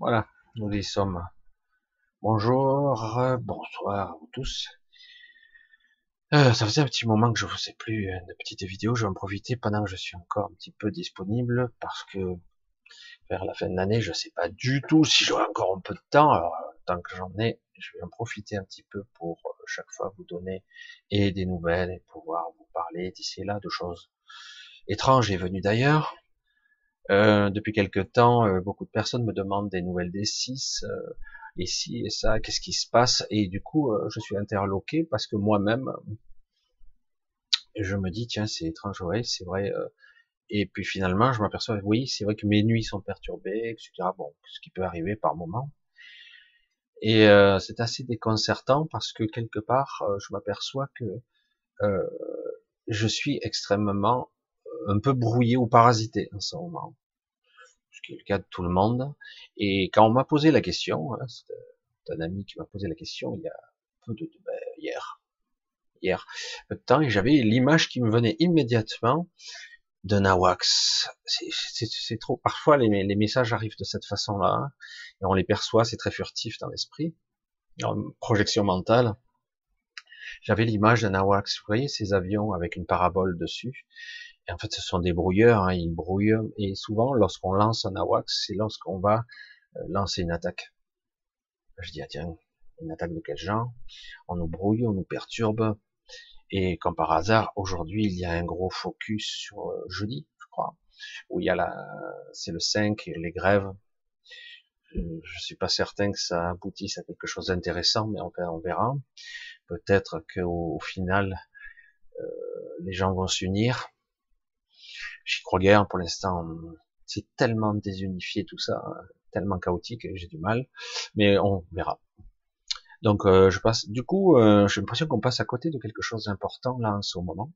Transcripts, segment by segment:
Voilà, nous y sommes. Bonjour, euh, bonsoir à vous tous. Euh, ça faisait un petit moment que je faisais plus de petites vidéos. Je vais en profiter pendant que je suis encore un petit peu disponible parce que vers la fin de l'année, je sais pas du tout si j'aurai encore un peu de temps. Alors, tant que j'en ai, je vais en profiter un petit peu pour euh, chaque fois vous donner et des nouvelles et pouvoir vous parler d'ici là de choses étranges et venues d'ailleurs. Euh, depuis quelque temps, euh, beaucoup de personnes me demandent des nouvelles des 6, euh, et et ça, qu'est-ce qui se passe? Et du coup, je suis interloqué parce que moi-même, je me dis, tiens, c'est étrange, ouais, c'est vrai. et puis finalement, je m'aperçois, oui, c'est vrai que mes nuits sont perturbées, etc. Bon, ce qui peut arriver par moment. Et c'est assez déconcertant parce que quelque part, je m'aperçois que je suis extrêmement un peu brouillé ou parasité en ce moment, ce qui est le cas de tout le monde. Et quand on m'a posé la question, hein, c'est un ami qui m'a posé la question il y a peu de, ben, hier, hier, peu temps, et j'avais l'image qui me venait immédiatement de Nawax. C'est trop. Parfois, les, messages arrivent de cette façon-là, hein, et on les perçoit, c'est très furtif dans l'esprit, en projection mentale. J'avais l'image d'un AWACS, vous voyez ces avions avec une parabole dessus, en fait, ce sont des brouilleurs, hein, ils brouillent. Et souvent, lorsqu'on lance un AWACS, c'est lorsqu'on va euh, lancer une attaque. Je dis, ah tiens, une attaque de quel genre? On nous brouille, on nous perturbe. Et comme par hasard, aujourd'hui, il y a un gros focus sur euh, jeudi, je crois, où il y a la, c'est le 5, les grèves. Je, je suis pas certain que ça aboutisse à quelque chose d'intéressant, mais on, on verra. Peut-être qu'au au final, euh, les gens vont s'unir J'y crois guère pour l'instant. C'est tellement désunifié tout ça, tellement chaotique, j'ai du mal. Mais on verra. Donc euh, je passe. Du coup, euh, j'ai l'impression qu'on passe à côté de quelque chose d'important là en ce moment.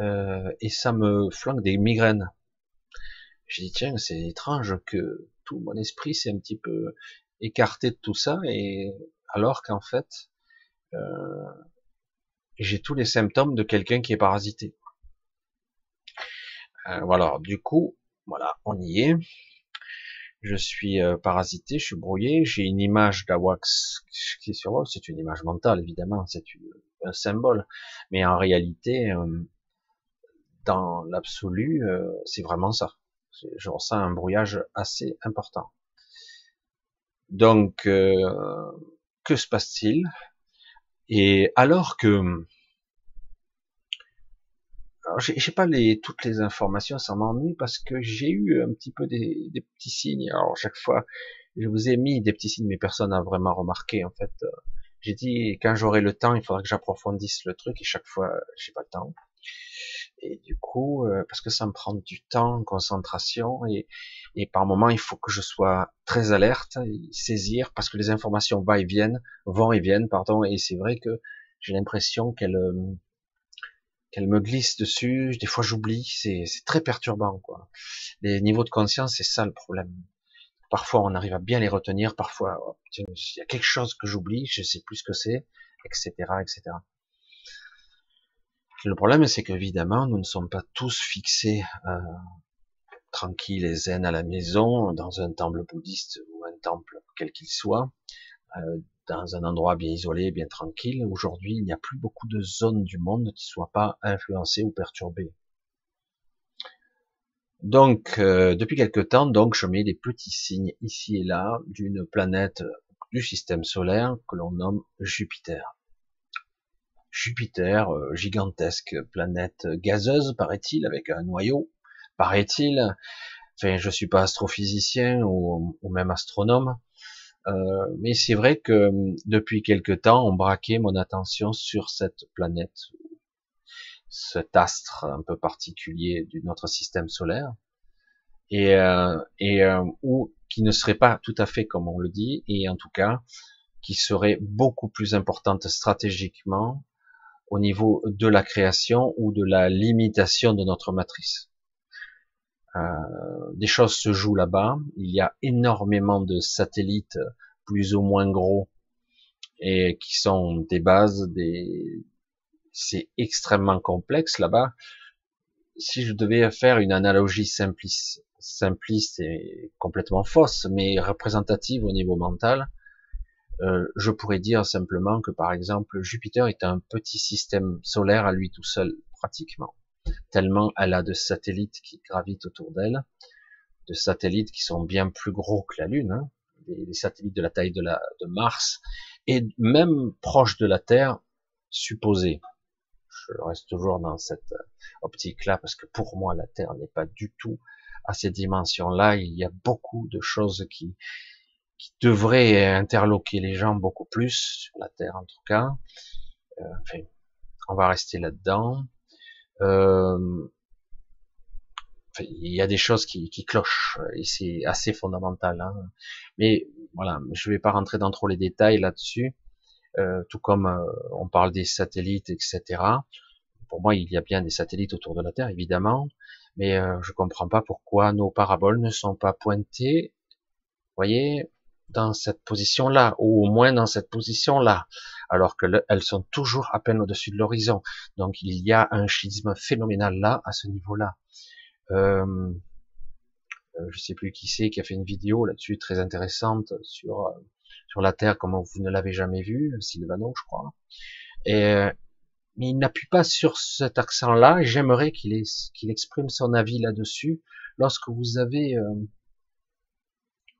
Euh, et ça me flanque des migraines. J'ai dit tiens, c'est étrange que tout mon esprit s'est un petit peu écarté de tout ça, et alors qu'en fait, j'ai tous les symptômes de quelqu'un qui est parasité. Euh, voilà, du coup, voilà, on y est. Je suis euh, parasité, je suis brouillé, j'ai une image d'Awax qui est sur moi, c'est une image mentale évidemment, c'est un symbole, mais en réalité, euh, dans l'absolu, c'est vraiment ça. Je ressens un brouillage assez important. Donc, que se passe-t-il? Et alors que j'ai pas les, toutes les informations, ça m'ennuie parce que j'ai eu un petit peu des, des, petits signes. Alors chaque fois, je vous ai mis des petits signes, mais personne n'a vraiment remarqué en fait. J'ai dit quand j'aurai le temps, il faudra que j'approfondisse le truc et chaque fois, j'ai pas le temps. Et du coup, euh, parce que ça me prend du temps, concentration et, et par moment, il faut que je sois très alerte, saisir parce que les informations vont et viennent, vont et viennent, pardon. Et c'est vrai que j'ai l'impression qu'elles euh, qu'elle me glisse dessus. Des fois, j'oublie. C'est très perturbant, quoi. Les niveaux de conscience, c'est ça le problème. Parfois, on arrive à bien les retenir. Parfois, oh, il y a quelque chose que j'oublie, je sais plus ce que c'est, etc., etc. Le problème, c'est qu'évidemment, nous ne sommes pas tous fixés euh, tranquilles et zen à la maison, dans un temple bouddhiste ou un temple quel qu'il soit, euh, dans un endroit bien isolé, bien tranquille. Aujourd'hui, il n'y a plus beaucoup de zones du monde qui ne soient pas influencées ou perturbées. Donc, euh, depuis quelque temps, donc, je mets des petits signes ici et là d'une planète du système solaire que l'on nomme Jupiter. Jupiter, euh, gigantesque planète gazeuse, paraît-il, avec un noyau, paraît-il. Enfin, je suis pas astrophysicien ou même astronome, euh, mais c'est vrai que euh, depuis quelque temps, on braquait mon attention sur cette planète, cet astre un peu particulier de notre système solaire, et, euh, et ou qui ne serait pas tout à fait comme on le dit, et en tout cas qui serait beaucoup plus importante stratégiquement au niveau de la création ou de la limitation de notre matrice. Euh, des choses se jouent là-bas. Il y a énormément de satellites plus ou moins gros et qui sont des bases, des c'est extrêmement complexe là-bas. Si je devais faire une analogie simplice, simpliste et complètement fausse, mais représentative au niveau mental, euh, je pourrais dire simplement que par exemple Jupiter est un petit système solaire à lui tout seul pratiquement, tellement elle a de satellites qui gravitent autour d'elle, de satellites qui sont bien plus gros que la Lune, hein, des, satellites de la taille de, la, de Mars, et même proches de la Terre, supposés. Je reste toujours dans cette optique-là parce que pour moi la Terre n'est pas du tout à ces dimensions-là. Il y a beaucoup de choses qui qui devrait interloquer les gens beaucoup plus sur la Terre en tout cas. Euh, enfin, on va rester là-dedans. Euh, il y a des choses qui, qui clochent et c'est assez fondamental. Hein. Mais voilà, je vais pas rentrer dans trop les détails là-dessus. Euh, tout comme euh, on parle des satellites, etc. Pour moi, il y a bien des satellites autour de la Terre, évidemment, mais euh, je comprends pas pourquoi nos paraboles ne sont pas pointées. Voyez, dans cette position-là, ou au moins dans cette position-là, alors que elles sont toujours à peine au-dessus de l'horizon. Donc il y a un schisme phénoménal là, à ce niveau-là. Euh, euh je sais plus qui c'est qui a fait une vidéo là-dessus très intéressante sur euh, sur la Terre comme vous ne l'avez jamais vu, Sylvano, je crois. Et euh, mais il n'appuie pas sur cet accent-là. J'aimerais qu'il qu'il exprime son avis là-dessus. Lorsque vous avez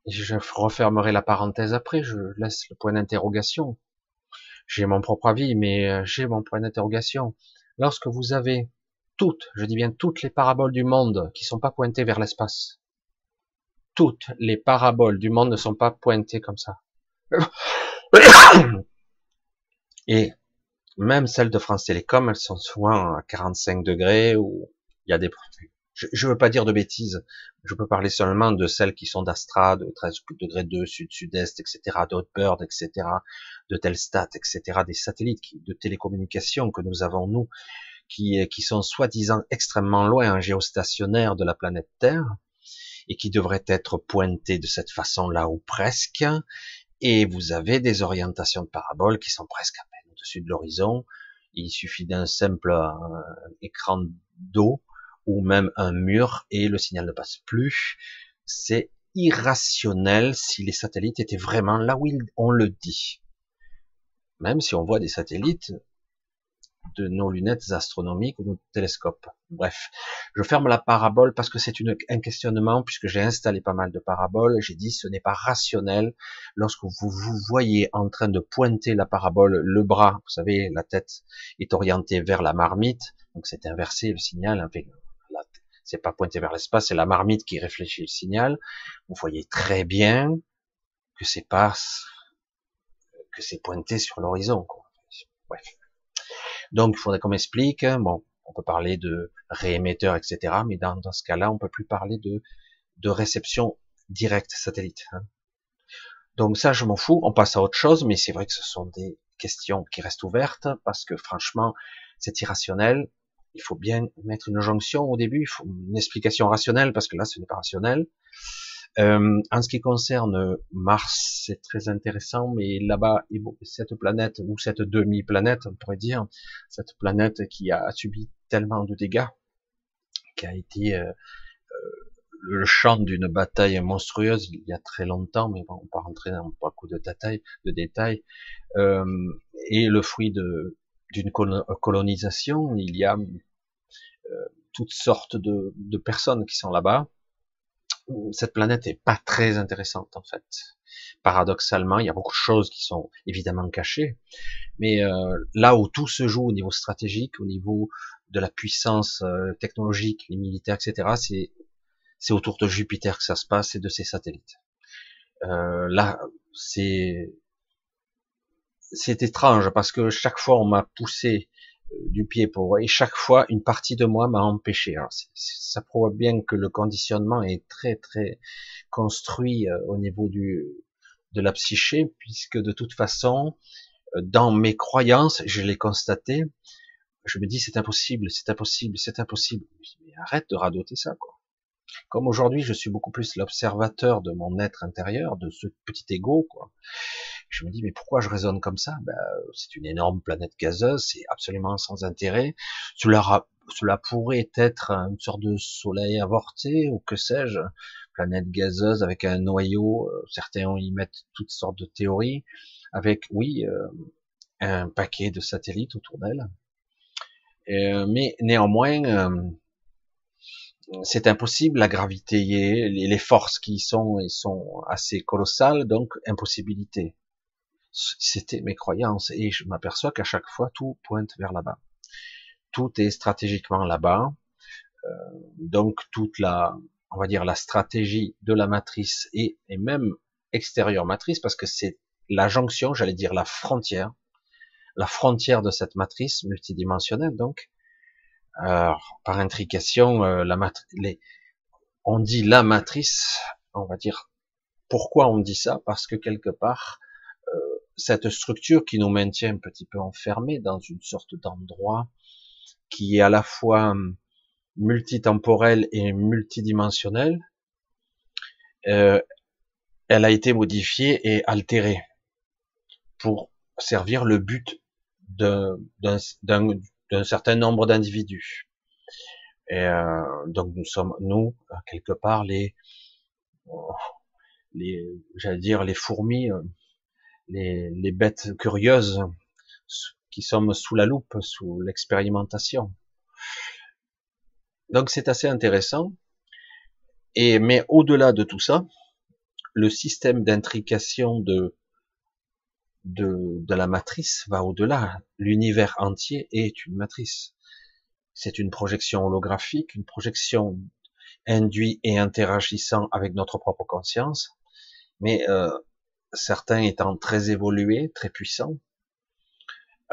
je refermerai la parenthèse après, je laisse le point d'interrogation. J'ai mon propre avis, mais euh, j'ai mon point d'interrogation. Lorsque vous avez toutes, je dis bien toutes les paraboles du monde qui sont pas pointées vers l'espace, toutes les paraboles du monde ne sont pas pointées comme ça. Et même celles de France Télécom, elles sont souvent à 45 degrés ou il y a des je ne veux pas dire de bêtises, je peux parler seulement de celles qui sont d'Astra, de 13 degrés 2, sud, sud-est, etc., d'Outbird, etc., de Telstat, etc., des satellites de télécommunications que nous avons, nous, qui, qui sont soi-disant extrêmement loin, géostationnaires de la planète Terre, et qui devraient être pointés de cette façon-là, ou presque, et vous avez des orientations de paraboles qui sont presque à peine au-dessus de l'horizon, il suffit d'un simple euh, écran d'eau ou même un mur et le signal ne passe plus. C'est irrationnel si les satellites étaient vraiment là où on le dit. Même si on voit des satellites de nos lunettes astronomiques ou nos télescopes. Bref, je ferme la parabole parce que c'est un questionnement, puisque j'ai installé pas mal de paraboles, j'ai dit ce n'est pas rationnel lorsque vous vous voyez en train de pointer la parabole, le bras, vous savez, la tête est orientée vers la marmite, donc c'est inversé le signal, c'est pas pointé vers l'espace, c'est la marmite qui réfléchit le signal. Vous voyez très bien que c'est pas que c'est pointé sur l'horizon. Bref. Donc il faudrait qu'on m'explique. Bon, on peut parler de réémetteur, etc. Mais dans, ce cas-là, on peut plus parler de de réception directe satellite. Hein. Donc ça, je m'en fous. On passe à autre chose, mais c'est vrai que ce sont des questions qui restent ouvertes parce que franchement, c'est irrationnel il faut bien mettre une jonction au début, une explication rationnelle, parce que là, ce n'est pas rationnel. Euh, en ce qui concerne Mars, c'est très intéressant, mais là-bas, cette planète, ou cette demi-planète, on pourrait dire, cette planète qui a subi tellement de dégâts, qui a été euh, euh, le champ d'une bataille monstrueuse il y a très longtemps, mais on va pas rentrer dans beaucoup de détails, de détails, euh, et le fruit de d'une colonisation, il y a euh, toutes sortes de, de, personnes qui sont là-bas. Cette planète est pas très intéressante en fait. Paradoxalement, il y a beaucoup de choses qui sont évidemment cachées, mais euh, là où tout se joue au niveau stratégique, au niveau de la puissance euh, technologique, les militaires, etc., c'est c'est autour de Jupiter que ça se passe et de ses satellites. Euh, là, c'est c'est étrange parce que chaque fois on m'a poussé euh, du pied pour et chaque fois une partie de moi m'a empêché. Alors, ça prouve bien que le conditionnement est très très construit euh, au niveau du de la psyché puisque de toute façon euh, dans mes croyances, je l'ai constaté, je me dis c'est impossible, c'est impossible, c'est impossible. Mais arrête de radoter ça quoi. Comme aujourd'hui, je suis beaucoup plus l'observateur de mon être intérieur, de ce petit ego quoi Je me dis, mais pourquoi je raisonne comme ça? Ben, C'est une énorme planète gazeuse, c'est absolument sans intérêt. Cela, cela pourrait être une sorte de soleil avorté, ou que sais-je, planète gazeuse avec un noyau, euh, certains y mettent toutes sortes de théories, avec, oui, euh, un paquet de satellites autour d'elle. Euh, mais néanmoins, c'est impossible, la gravité les forces qui y sont, et sont assez colossales, donc impossibilité. C'était mes croyances, et je m'aperçois qu'à chaque fois, tout pointe vers là-bas. Tout est stratégiquement là-bas, donc toute la, on va dire la stratégie de la matrice et, et même extérieure matrice, parce que c'est la jonction, j'allais dire la frontière, la frontière de cette matrice multidimensionnelle. Donc, par intrication, euh, la les, on dit la matrice, on va dire pourquoi on dit ça? Parce que quelque part, euh, cette structure qui nous maintient un petit peu enfermés dans une sorte d'endroit qui est à la fois hum, multitemporelle et multidimensionnelle, euh, elle a été modifiée et altérée pour servir le but d'un certain nombre d'individus. Et euh, donc nous sommes nous quelque part les les j'allais dire les fourmis, les, bêtes curieuses qui sommes sous la loupe, sous l'expérimentation. Donc c'est assez intéressant. Et mais au-delà de tout ça, le système d'intrication de, de de la matrice va au-delà. L'univers entier est une matrice. C'est une projection holographique, une projection induite et interagissant avec notre propre conscience, mais euh, certains étant très évolués, très puissants,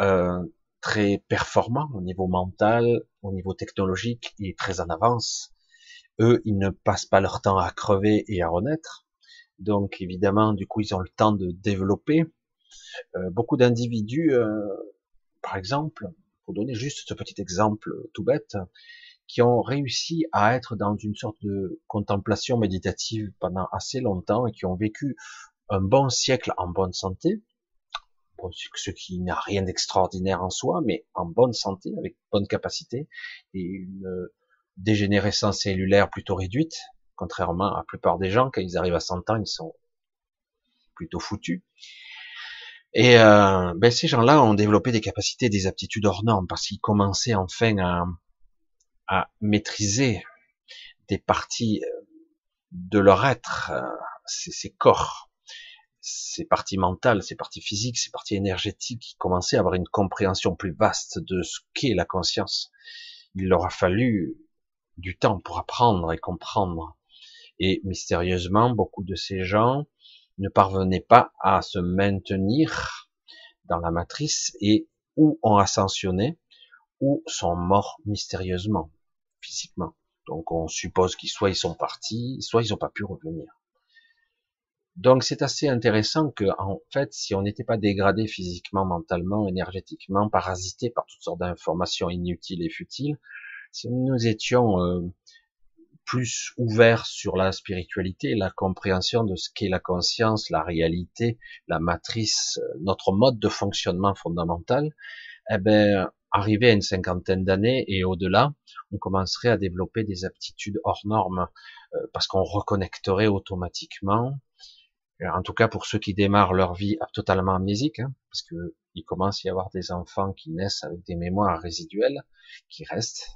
euh, très performants au niveau mental, au niveau technologique, est très en avance. Eux, ils ne passent pas leur temps à crever et à renaître. Donc évidemment, du coup, ils ont le temps de développer. Euh, beaucoup d'individus, euh, par exemple, pour donner juste ce petit exemple tout bête, qui ont réussi à être dans une sorte de contemplation méditative pendant assez longtemps et qui ont vécu un bon siècle en bonne santé, ce qui n'a rien d'extraordinaire en soi, mais en bonne santé, avec bonne capacité, et une dégénérescence cellulaire plutôt réduite, contrairement à la plupart des gens, quand ils arrivent à 100 ans, ils sont plutôt foutus. Et euh, ben ces gens-là ont développé des capacités, des aptitudes hors normes, parce qu'ils commençaient enfin à, à maîtriser des parties de leur être, euh, ces corps, ces parties mentales, ces parties physiques, ces parties énergétiques qui commençaient à avoir une compréhension plus vaste de ce qu'est la conscience. Il leur a fallu du temps pour apprendre et comprendre. Et mystérieusement, beaucoup de ces gens ne parvenaient pas à se maintenir dans la matrice et ou ont ascensionné ou sont morts mystérieusement, physiquement. Donc on suppose qu'ils soit ils sont partis, soit ils n'ont pas pu revenir. Donc c'est assez intéressant que, en fait, si on n'était pas dégradé physiquement, mentalement, énergétiquement, parasité par toutes sortes d'informations inutiles et futiles, si nous étions euh, plus ouverts sur la spiritualité, la compréhension de ce qu'est la conscience, la réalité, la matrice, euh, notre mode de fonctionnement fondamental, eh ben, arrivé à une cinquantaine d'années et au-delà, on commencerait à développer des aptitudes hors normes euh, parce qu'on reconnecterait automatiquement en tout cas pour ceux qui démarrent leur vie totalement amnésique, hein, parce que il commence à y avoir des enfants qui naissent avec des mémoires résiduelles qui restent.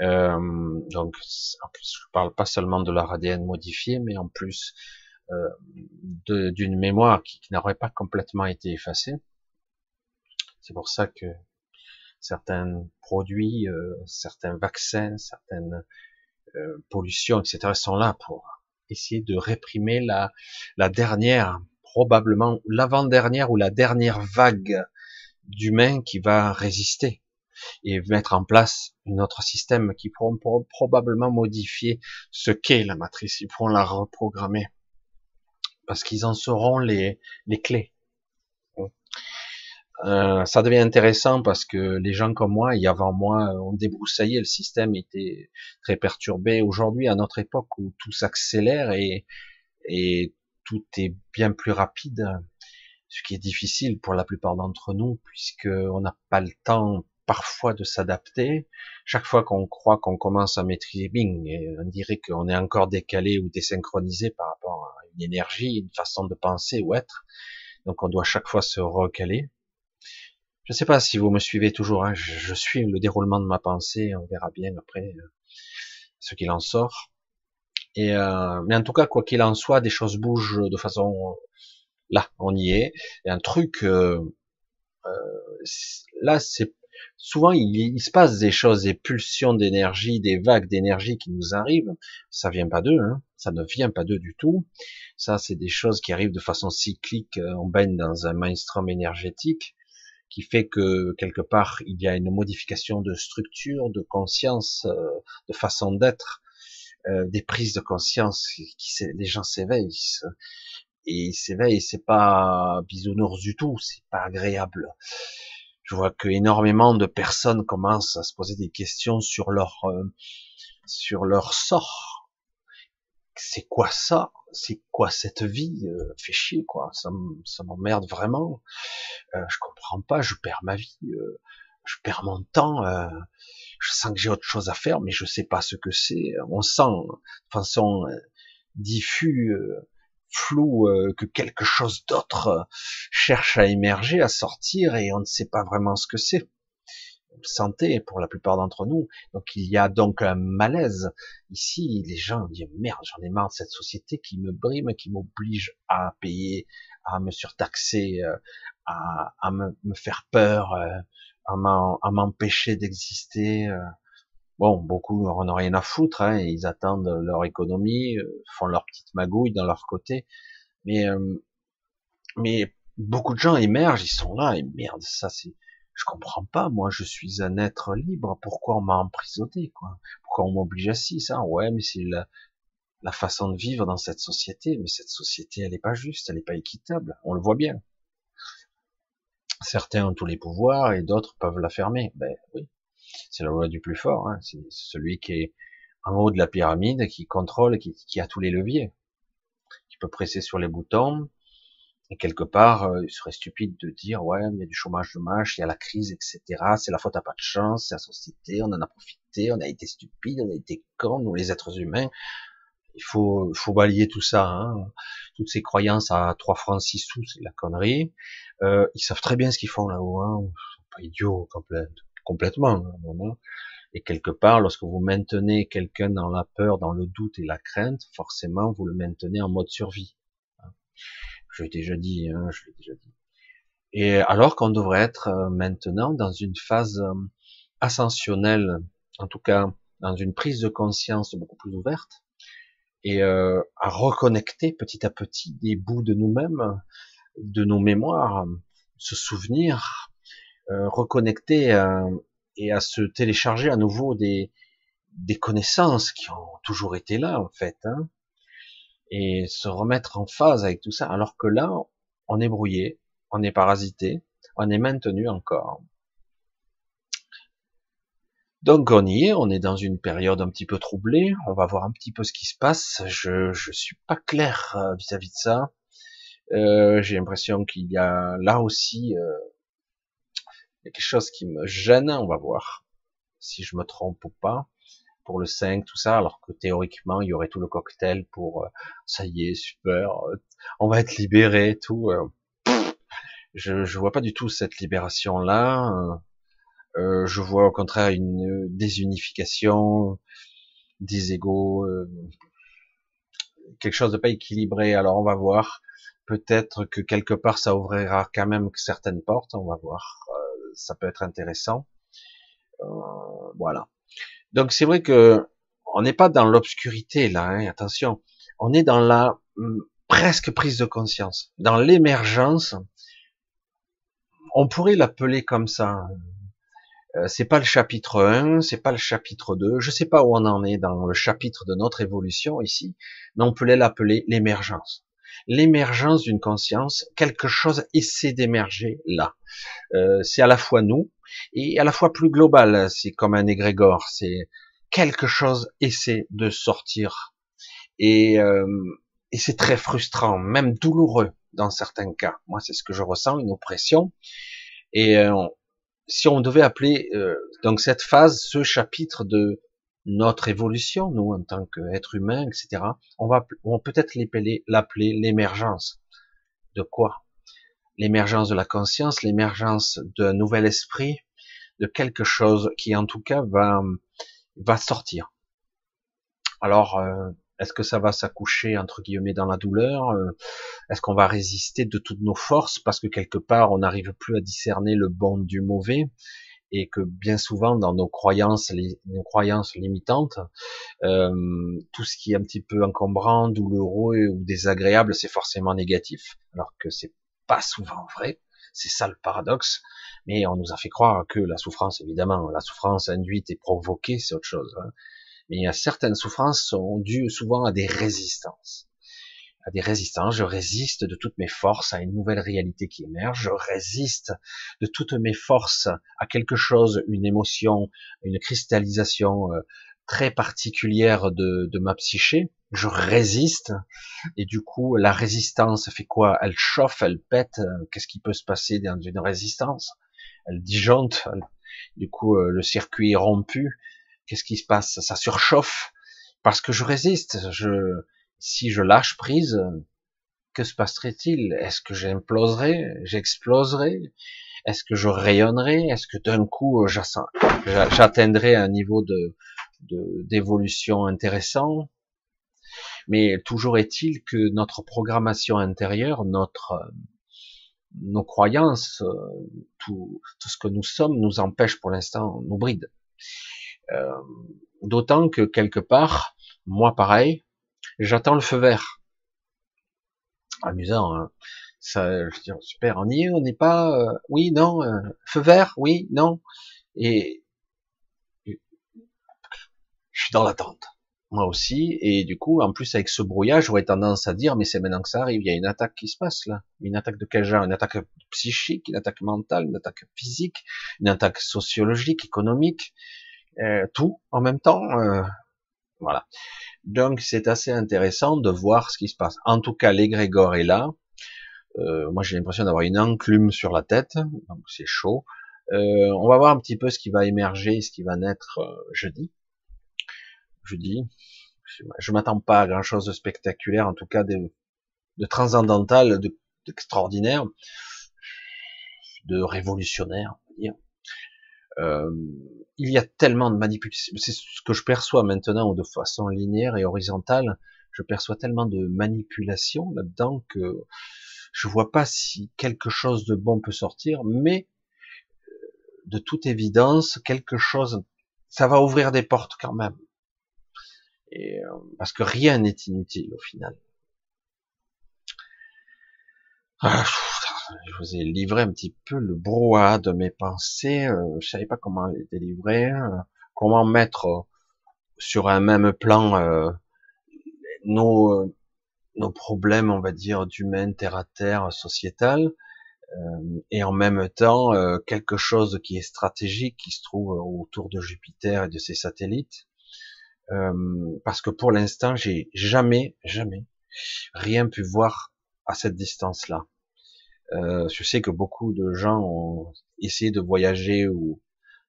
Euh, donc, en plus, je parle pas seulement de leur ADN modifié, mais en plus euh, d'une mémoire qui, qui n'aurait pas complètement été effacée. C'est pour ça que certains produits, euh, certains vaccins, certaines euh, pollutions, etc., sont là pour essayer de réprimer la, la dernière, probablement l'avant-dernière ou la dernière vague d'humains qui va résister et mettre en place un autre système qui pourront probablement modifier ce qu'est la matrice. Ils pourront la reprogrammer parce qu'ils en seront les, les clés. Euh, ça devient intéressant parce que les gens comme moi et avant moi ont débroussaillé, le système était très perturbé. Aujourd'hui, à notre époque où tout s'accélère et, et tout est bien plus rapide, ce qui est difficile pour la plupart d'entre nous, puisque on n'a pas le temps parfois de s'adapter. Chaque fois qu'on croit qu'on commence à maîtriser, bing, on dirait qu'on est encore décalé ou désynchronisé par rapport à une énergie, une façon de penser ou être. Donc on doit chaque fois se recaler. Je ne sais pas si vous me suivez toujours. Hein. Je, suis le déroulement de ma pensée. On verra bien après euh, ce qu'il en sort. Et euh, mais en tout cas, quoi qu'il en soit, des choses bougent de façon là, on y est. Et un truc euh, euh là, c'est souvent il, il, se passe des choses, des pulsions d'énergie, des vagues d'énergie qui nous arrivent. Ça vient pas d'eux, hein. ça ne vient pas d'eux du tout. Ça, c'est des choses qui arrivent de façon cyclique. On baigne dans un mainstream énergétique qui fait que quelque part il y a une modification de structure, de conscience, euh, de façon d'être, euh, des prises de conscience, qui les gens s'éveillent et s'éveillent, c'est pas bisounours du tout, c'est pas agréable. Je vois que énormément de personnes commencent à se poser des questions sur leur euh, sur leur sort. C'est quoi ça? C'est quoi cette vie? Euh, Fait chier, quoi. Ça, m'emmerde vraiment. Euh, je comprends pas. Je perds ma vie. Euh, je perds mon temps. Euh, je sens que j'ai autre chose à faire, mais je sais pas ce que c'est. On sent de façon diffus, flou, que quelque chose d'autre cherche à émerger, à sortir, et on ne sait pas vraiment ce que c'est santé pour la plupart d'entre nous. Donc il y a donc un malaise. Ici, les gens disent merde, j'en ai marre de cette société qui me brime, qui m'oblige à payer, à me surtaxer, euh, à, à me, faire peur, euh, à m'empêcher d'exister. Euh. Bon, beaucoup en ont rien à foutre, hein, ils attendent leur économie, font leur petite magouille dans leur côté, mais mais beaucoup de gens émergent, ils sont là et merde, ça c'est je comprends pas, moi je suis un être libre, pourquoi on m'a emprisonné, quoi? Pourquoi on m'oblige à ci, ça? Ouais, mais c'est la, façon de vivre dans cette société, mais cette société elle est pas juste, elle est pas équitable, on le voit bien. Certains ont tous les pouvoirs et d'autres peuvent la fermer. Ben oui, c'est la loi du plus fort, hein. c'est celui qui est en haut de la pyramide, qui contrôle, qui a tous les leviers, qui peut presser sur les boutons, et quelque part, euh, il serait stupide de dire, ouais, il y a du chômage de masse, il y a la crise, etc. C'est la faute à pas de chance, c'est la société, on en a profité, on a été stupide, on a été con, nous les êtres humains. Il faut, faut balayer tout ça. Hein. Toutes ces croyances à 3 francs 6 sous, c'est la connerie. Euh, ils savent très bien ce qu'ils font là-haut. Hein. Ils sont pas idiots complètement. Hein, et quelque part, lorsque vous maintenez quelqu'un dans la peur, dans le doute et la crainte, forcément, vous le maintenez en mode survie. Je l'ai déjà dit, hein, je l'ai déjà dit. Et alors qu'on devrait être euh, maintenant dans une phase euh, ascensionnelle, en tout cas dans une prise de conscience beaucoup plus ouverte, et euh, à reconnecter petit à petit des bouts de nous-mêmes, de nos mémoires, se souvenir, reconnecter et à se télécharger à nouveau des, des connaissances qui ont toujours été là en fait. Hein et se remettre en phase avec tout ça, alors que là, on est brouillé, on est parasité, on est maintenu encore. Donc on y est, on est dans une période un petit peu troublée, on va voir un petit peu ce qui se passe, je suis pas clair euh, vis-à-vis de ça, euh, j'ai l'impression qu'il y a là aussi euh, quelque chose qui me gêne, on va voir si je me trompe ou pas pour le 5, tout ça, alors que théoriquement, il y aurait tout le cocktail pour, euh, ça y est, super, euh, on va être libéré, tout. Euh. je, je vois pas du tout cette libération-là. je vois au contraire une désunification, des égaux, quelque chose de pas équilibré. Alors on va voir. Peut-être que quelque part ça ouvrira quand même certaines portes. On va voir. ça peut être intéressant. voilà. Donc c'est vrai que on n'est pas dans l'obscurité là, hein, attention, on est dans la hum, presque prise de conscience, dans l'émergence. On pourrait l'appeler comme ça. Euh, c'est pas le chapitre 1, c'est pas le chapitre 2, je sais pas où on en est dans le chapitre de notre évolution ici, mais on peut l'appeler l'émergence. L'émergence d'une conscience, quelque chose essaie d'émerger là. Euh, c'est à la fois nous, et à la fois plus global. C'est comme un égrégore, c'est quelque chose essaie de sortir et, euh, et c'est très frustrant, même douloureux dans certains cas. Moi, c'est ce que je ressens, une oppression. Et euh, si on devait appeler euh, donc cette phase, ce chapitre de notre évolution, nous en tant qu'êtres humains, etc., on va, on peut-être l'appeler l'émergence. De quoi? L'émergence de la conscience, l'émergence d'un nouvel esprit, de quelque chose qui en tout cas va va sortir. Alors, euh, est-ce que ça va s'accoucher entre guillemets dans la douleur? Euh, Est-ce qu'on va résister de toutes nos forces? Parce que quelque part on n'arrive plus à discerner le bon du mauvais et que bien souvent dans nos croyances, nos croyances limitantes, euh, tout ce qui est un petit peu encombrant, douloureux ou désagréable, c'est forcément négatif, alors que c'est pas souvent vrai. C'est ça le paradoxe. Mais on nous a fait croire que la souffrance, évidemment, la souffrance induite et provoquée, c'est autre chose. Hein. Mais certaines souffrances sont dues souvent à des résistances. À des résistances. Je résiste de toutes mes forces à une nouvelle réalité qui émerge. Je résiste de toutes mes forces à quelque chose, une émotion, une cristallisation euh, très particulière de, de ma psyché. Je résiste. Et du coup la résistance fait quoi? Elle chauffe, elle pète. Qu'est-ce qui peut se passer dans une résistance? Elle disjoncte. Du coup euh, le circuit est rompu. Qu'est-ce qui se passe? Ça surchauffe. Parce que je résiste. Je, si je lâche prise, que se passerait-il? Est-ce que j'imploserai J'exploserai Est-ce que je rayonnerai Est-ce que d'un coup j'atteindrai un niveau de d'évolution intéressant? Mais toujours est-il que notre programmation intérieure, notre nos croyances, tout, tout ce que nous sommes, nous empêche pour l'instant, nous bride. Euh, d'autant que quelque part, moi pareil, j'attends le feu vert. Amusant, hein ça, je dis, super, on y est, on n'est pas, euh, oui, non, euh, feu vert, oui, non, et je suis dans l'attente, moi aussi, et du coup, en plus avec ce brouillage, j'aurais tendance à dire, mais c'est maintenant que ça arrive, il y a une attaque qui se passe là, une attaque de quel genre, une attaque psychique, une attaque mentale, une attaque physique, une attaque sociologique, économique, euh, tout en même temps. Euh, voilà. Donc c'est assez intéressant de voir ce qui se passe. En tout cas, l'égrégore est là. Euh, moi j'ai l'impression d'avoir une enclume sur la tête, donc c'est chaud. on va voir un petit peu ce qui va émerger, ce qui va naître jeudi. Jeudi, je m'attends pas à grand chose de spectaculaire, en tout cas de, de transcendantal, d'extraordinaire, de révolutionnaire, on va dire. Euh, il y a tellement de manipulation, c'est ce que je perçois maintenant de façon linéaire et horizontale, je perçois tellement de manipulation là-dedans que je vois pas si quelque chose de bon peut sortir, mais euh, de toute évidence, quelque chose, ça va ouvrir des portes quand même. Et, euh, parce que rien n'est inutile au final. Ah, je vous ai livré un petit peu le brouhaha de mes pensées. Euh, je savais pas comment les délivrer, euh, comment mettre sur un même plan nos nos problèmes, on va dire, d'humain, terre à terre, sociétal, et en même temps quelque chose qui est stratégique, qui se trouve autour de Jupiter et de ses satellites. Parce que pour l'instant, j'ai jamais, jamais rien pu voir à cette distance-là. Euh, je sais que beaucoup de gens ont essayé de voyager ou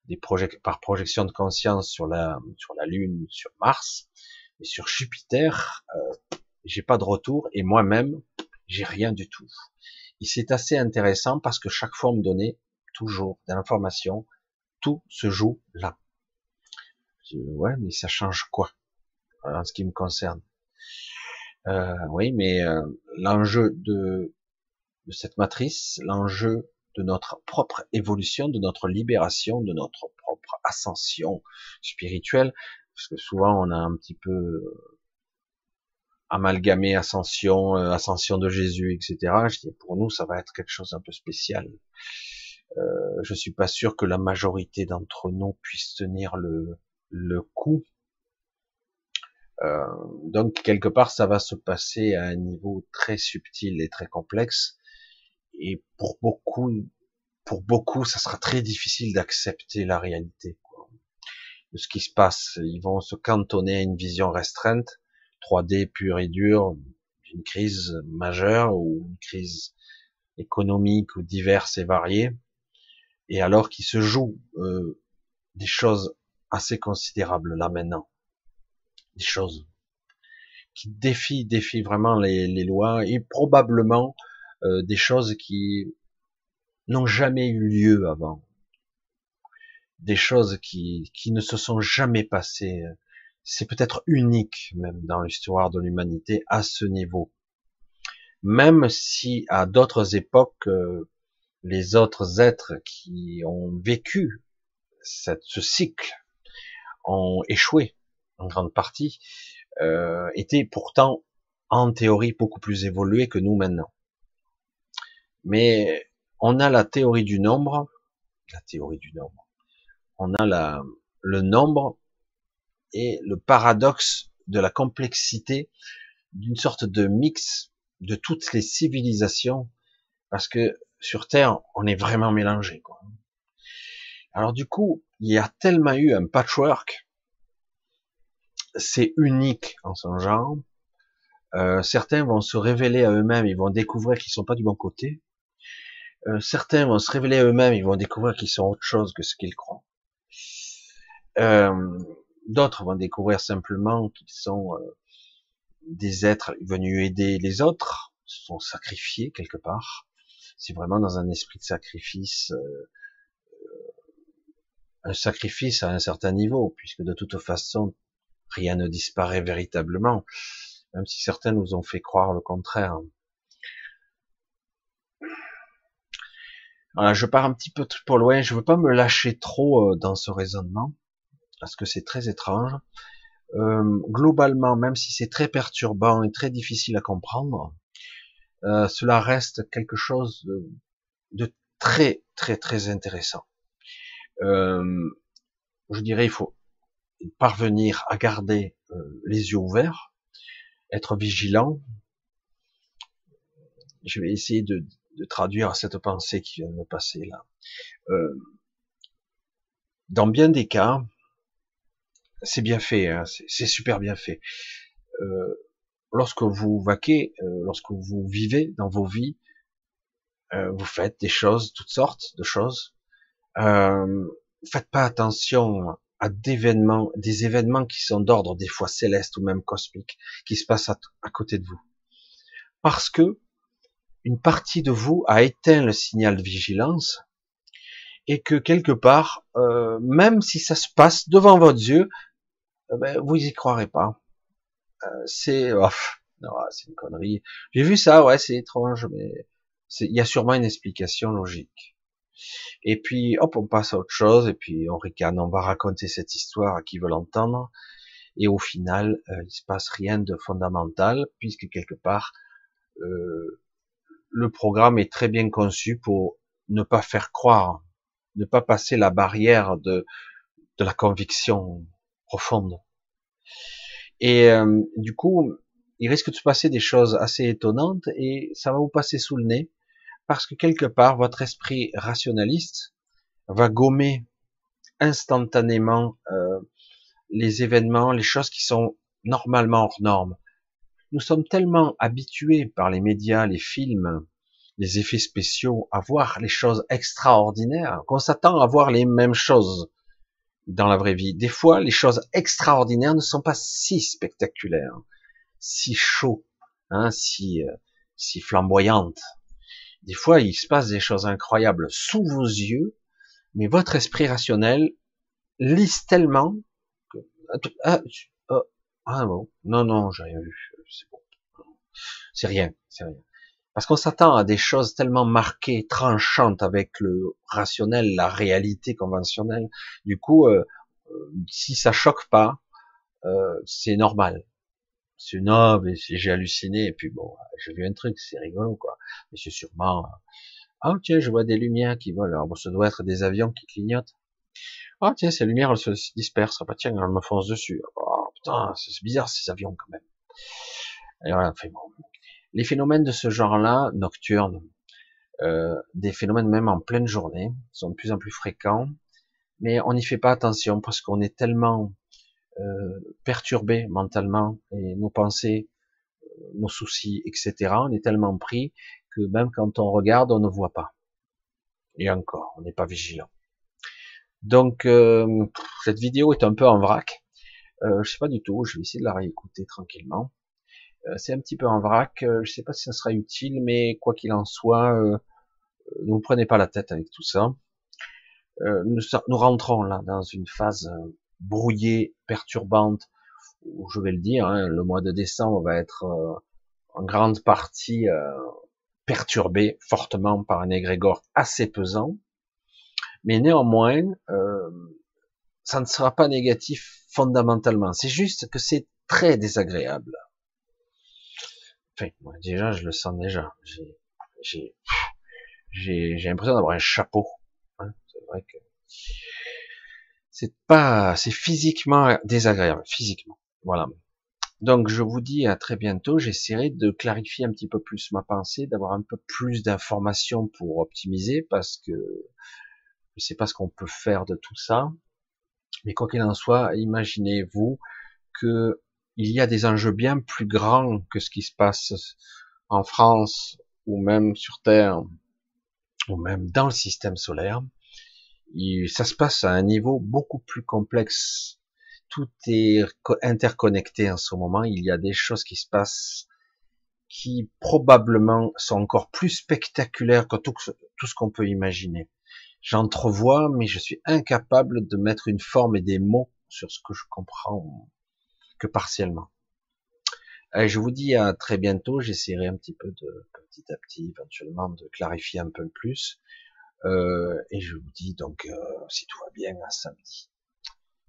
des projets par projection de conscience sur la sur la Lune, sur Mars, mais sur Jupiter, euh, j'ai pas de retour et moi-même j'ai rien du tout. Et c'est assez intéressant parce que chaque fois on me donnait toujours de l'information, tout se joue là. Ouais, mais ça change quoi en ce qui me concerne? Euh, Oui, mais euh, l'enjeu de de cette matrice, l'enjeu de notre propre évolution, de notre libération, de notre propre ascension spirituelle, parce que souvent on a un petit peu euh, amalgamé ascension, euh, ascension de Jésus, etc. Je dis, pour nous, ça va être quelque chose un peu spécial. Euh, je suis pas sûr que la majorité d'entre nous puisse tenir le, le coup. Euh, donc quelque part, ça va se passer à un niveau très subtil et très complexe et pour beaucoup, pour beaucoup, ça sera très difficile d'accepter la réalité de ce qui se passe. Ils vont se cantonner à une vision restreinte, 3D pure et dure, d'une crise majeure ou une crise économique ou diverses et variées, et alors qu'il se joue euh, des choses assez considérables là maintenant, des choses qui défient, défient vraiment les, les lois et probablement euh, des choses qui n'ont jamais eu lieu avant, des choses qui, qui ne se sont jamais passées. C'est peut-être unique même dans l'histoire de l'humanité à ce niveau. Même si à d'autres époques, euh, les autres êtres qui ont vécu cette, ce cycle ont échoué en grande partie, euh, étaient pourtant en théorie beaucoup plus évolués que nous maintenant. Mais on a la théorie du nombre, la théorie du nombre. On a la, le nombre et le paradoxe de la complexité d'une sorte de mix de toutes les civilisations, parce que sur Terre, on est vraiment mélangé. Alors du coup, il y a tellement eu un patchwork, c'est unique en son genre. Euh, certains vont se révéler à eux-mêmes, ils vont découvrir qu'ils sont pas du bon côté. Euh, certains vont se révéler à eux-mêmes, ils vont découvrir qu'ils sont autre chose que ce qu'ils croient. Euh, D'autres vont découvrir simplement qu'ils sont des êtres venus aider les autres, se sont sacrifiés quelque part. C'est vraiment dans un esprit de sacrifice, un sacrifice à un certain niveau, puisque de toute façon, rien ne disparaît véritablement, même si certains nous ont fait croire le contraire. Voilà, je pars un petit peu trop loin, je veux pas me lâcher trop euh, dans ce raisonnement, parce que c'est très étrange. Euh, globalement, même si c'est très perturbant et très difficile à comprendre, euh, cela reste quelque chose de, de, très très très intéressant. Euh, je dirais, il faut parvenir à garder euh, les yeux ouverts, être vigilant. Je vais essayer de, de traduire cette pensée qui vient de me passer là. Euh, dans bien des cas, c'est bien fait, hein, c'est super bien fait. Euh, lorsque vous vaquez, euh, lorsque vous vivez dans vos vies, euh, vous faites des choses, toutes sortes de choses. Euh, faites pas attention à d'événements, des événements qui sont d'ordre des fois céleste ou même cosmique, qui se passent à, côté de vous, parce que une partie de vous a éteint le signal de vigilance et que quelque part, euh, même si ça se passe devant vos yeux, euh, ben, vous y croirez pas. Euh, c'est oh, c'est une connerie. J'ai vu ça, ouais, c'est étrange, mais il y a sûrement une explication logique. Et puis, hop, on passe à autre chose, et puis on ricane, on va raconter cette histoire à qui veut l'entendre, et au final, euh, il se passe rien de fondamental, puisque quelque part, euh, le programme est très bien conçu pour ne pas faire croire, ne pas passer la barrière de, la conviction profonde. Et euh, du coup, il risque de se passer des choses assez étonnantes et ça va vous passer sous le nez parce que quelque part, votre esprit rationaliste va gommer instantanément euh, les événements, les choses qui sont normalement hors normes. Nous sommes tellement habitués par les médias, les films, les effets spéciaux, à voir les choses extraordinaires, qu'on s'attend à voir les mêmes choses dans la vraie vie. Des fois, les choses extraordinaires ne sont pas si spectaculaires, si chauds, hein, si, euh, si flamboyantes. Des fois, il se passe des choses incroyables sous vos yeux, mais votre esprit rationnel lise tellement que ah, ah, ah bon, non non, j'ai rien vu c'est bon. C'est rien, c'est rien. Parce qu'on s'attend à des choses tellement marquées, tranchantes avec le rationnel, la réalité conventionnelle. Du coup, euh, euh si ça choque pas, euh, c'est normal. C'est noble, j'ai halluciné, et puis bon, j'ai vu un truc, c'est rigolo, quoi. Mais c'est sûrement, ah tiens, je vois des lumières qui volent. Alors, bon, ça doit être des avions qui clignotent. Ah tiens, ces lumières, elles se dispersent. Ah, bah, tiens, elles me foncent dessus. Oh, putain, c'est bizarre ces avions quand même. Et voilà, Les phénomènes de ce genre-là, nocturnes, euh, des phénomènes même en pleine journée, sont de plus en plus fréquents, mais on n'y fait pas attention parce qu'on est tellement euh, perturbé mentalement et nos pensées euh, nos soucis, etc. On est tellement pris que même quand on regarde, on ne voit pas. Et encore, on n'est pas vigilant. Donc euh, cette vidéo est un peu en vrac. Euh, je sais pas du tout. Je vais essayer de la réécouter tranquillement. Euh, c'est un petit peu en vrac. Je sais pas si ça sera utile, mais quoi qu'il en soit, ne vous prenez pas la tête avec tout ça. Nous, rentrons là dans une phase brouillée, perturbante, je vais le dire, hein, le mois de décembre va être en grande partie perturbé fortement par un égrégore assez pesant, mais néanmoins, euh, ça ne sera pas négatif fondamentalement. C'est juste que c'est très désagréable. Enfin, moi, déjà, je le sens déjà. J'ai, j'ai, l'impression d'avoir un chapeau. Hein. c'est vrai que c'est pas, c'est physiquement désagréable, physiquement. Voilà. Donc je vous dis à très bientôt. J'essaierai de clarifier un petit peu plus ma pensée, d'avoir un peu plus d'informations pour optimiser, parce que je sais pas ce qu'on peut faire de tout ça. Mais quoi qu'il en soit, imaginez-vous que il y a des enjeux bien plus grands que ce qui se passe en France ou même sur Terre ou même dans le système solaire. Ça se passe à un niveau beaucoup plus complexe tout est interconnecté en ce moment. Il y a des choses qui se passent qui probablement sont encore plus spectaculaires que tout, ce qu'on peut imaginer. J'entrevois, mais je suis incapable de mettre une forme et des mots sur ce que je comprends que partiellement. Allez, je vous dis à très bientôt. J'essaierai un petit peu de petit à petit, éventuellement, de clarifier un peu plus. Euh, et je vous dis donc, euh, si tout va bien, à samedi.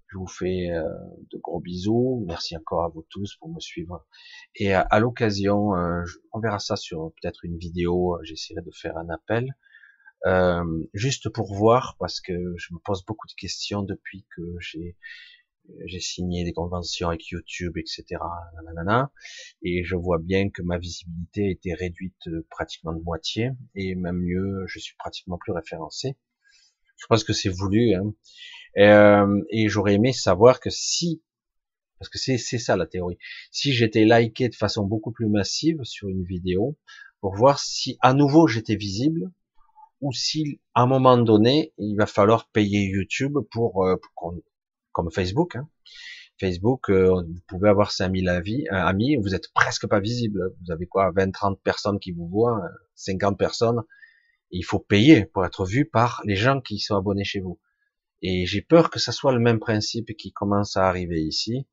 Je vous fais euh, de gros bisous. Merci encore à vous tous pour me suivre. Et à, l'occasion, euh, on verra ça sur peut-être une vidéo. J'essaierai de faire un appel. Juste pour voir, parce que je me pose beaucoup de questions depuis que j'ai j'ai signé des conventions avec YouTube, etc. et je vois bien que ma visibilité a été réduite pratiquement de moitié, et même mieux, je suis pratiquement plus référencé. Je pense que c'est voulu. Hein. Euh, et j'aurais aimé savoir que si, parce que c'est ça la théorie, si j'étais liké de façon beaucoup plus massive sur une vidéo, pour voir si à nouveau j'étais visible, ou si à un moment donné il va falloir payer YouTube pour, euh, comme Facebook. Hein. Facebook, euh, vous pouvez avoir 5000 avis, amis, vous êtes presque pas visible. Vous avez quoi, 20-30 personnes qui vous voient, 50 personnes. il faut payer pour être vu par les gens qui sont abonnés chez vous. Et j'ai peur que ça soit le même principe qui commence à arriver ici.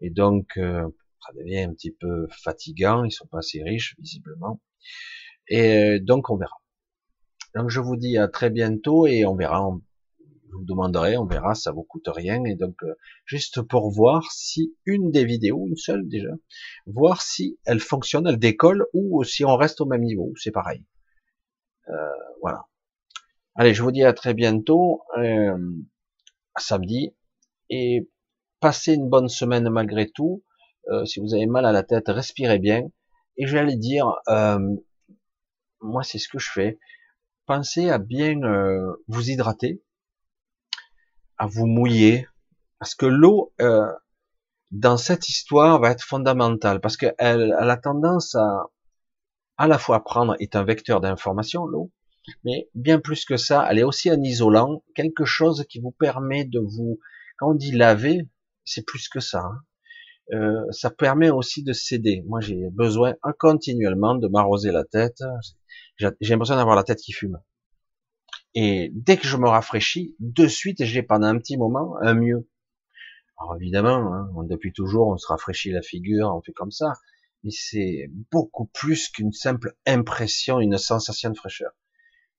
Et donc, euh, ça devient un petit peu fatigant. Ils sont pas assez riches, visiblement. Et euh, donc, on verra. Donc, je vous dis à très bientôt et on verra. Vous demanderai, on verra, ça vous coûte rien. Et donc, euh, juste pour voir si une des vidéos, une seule déjà, voir si elle fonctionne, elle décolle ou si on reste au même niveau. C'est pareil. voilà. Allez, je vous dis à très bientôt, euh, samedi, et passez une bonne semaine malgré tout. Euh, si vous avez mal à la tête, respirez bien. Et j'allais dire, euh, moi c'est ce que je fais. Pensez à bien euh, vous hydrater, à vous mouiller, parce que l'eau dans cette histoire va être fondamentale, parce qu'elle elle a tendance à à la fois prendre, est un vecteur d'information, l'eau, mais bien plus que ça, elle est aussi un isolant, quelque chose qui vous permet de vous, quand on dit laver, c'est plus que ça. Hein. Euh, ça permet aussi de céder. Moi, j'ai besoin continuellement de m'arroser la tête. J'ai l'impression d'avoir la tête qui fume. Et dès que je me rafraîchis, de suite, j'ai pendant un petit moment un mieux. Alors évidemment, hein, depuis toujours, on se rafraîchit la figure, on fait comme ça. Mais c'est beaucoup plus qu'une simple impression, une sensation de fraîcheur.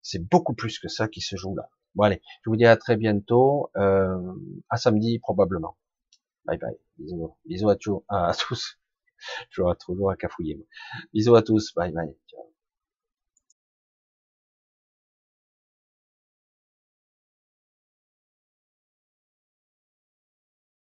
C'est beaucoup plus que ça qui se joue là. Bon allez, je vous dis à très bientôt, euh, à samedi probablement. Bye bye. Bisous, bisous à, tous. à tous. Je toujours à cafouiller. Bisous à tous. Bye bye.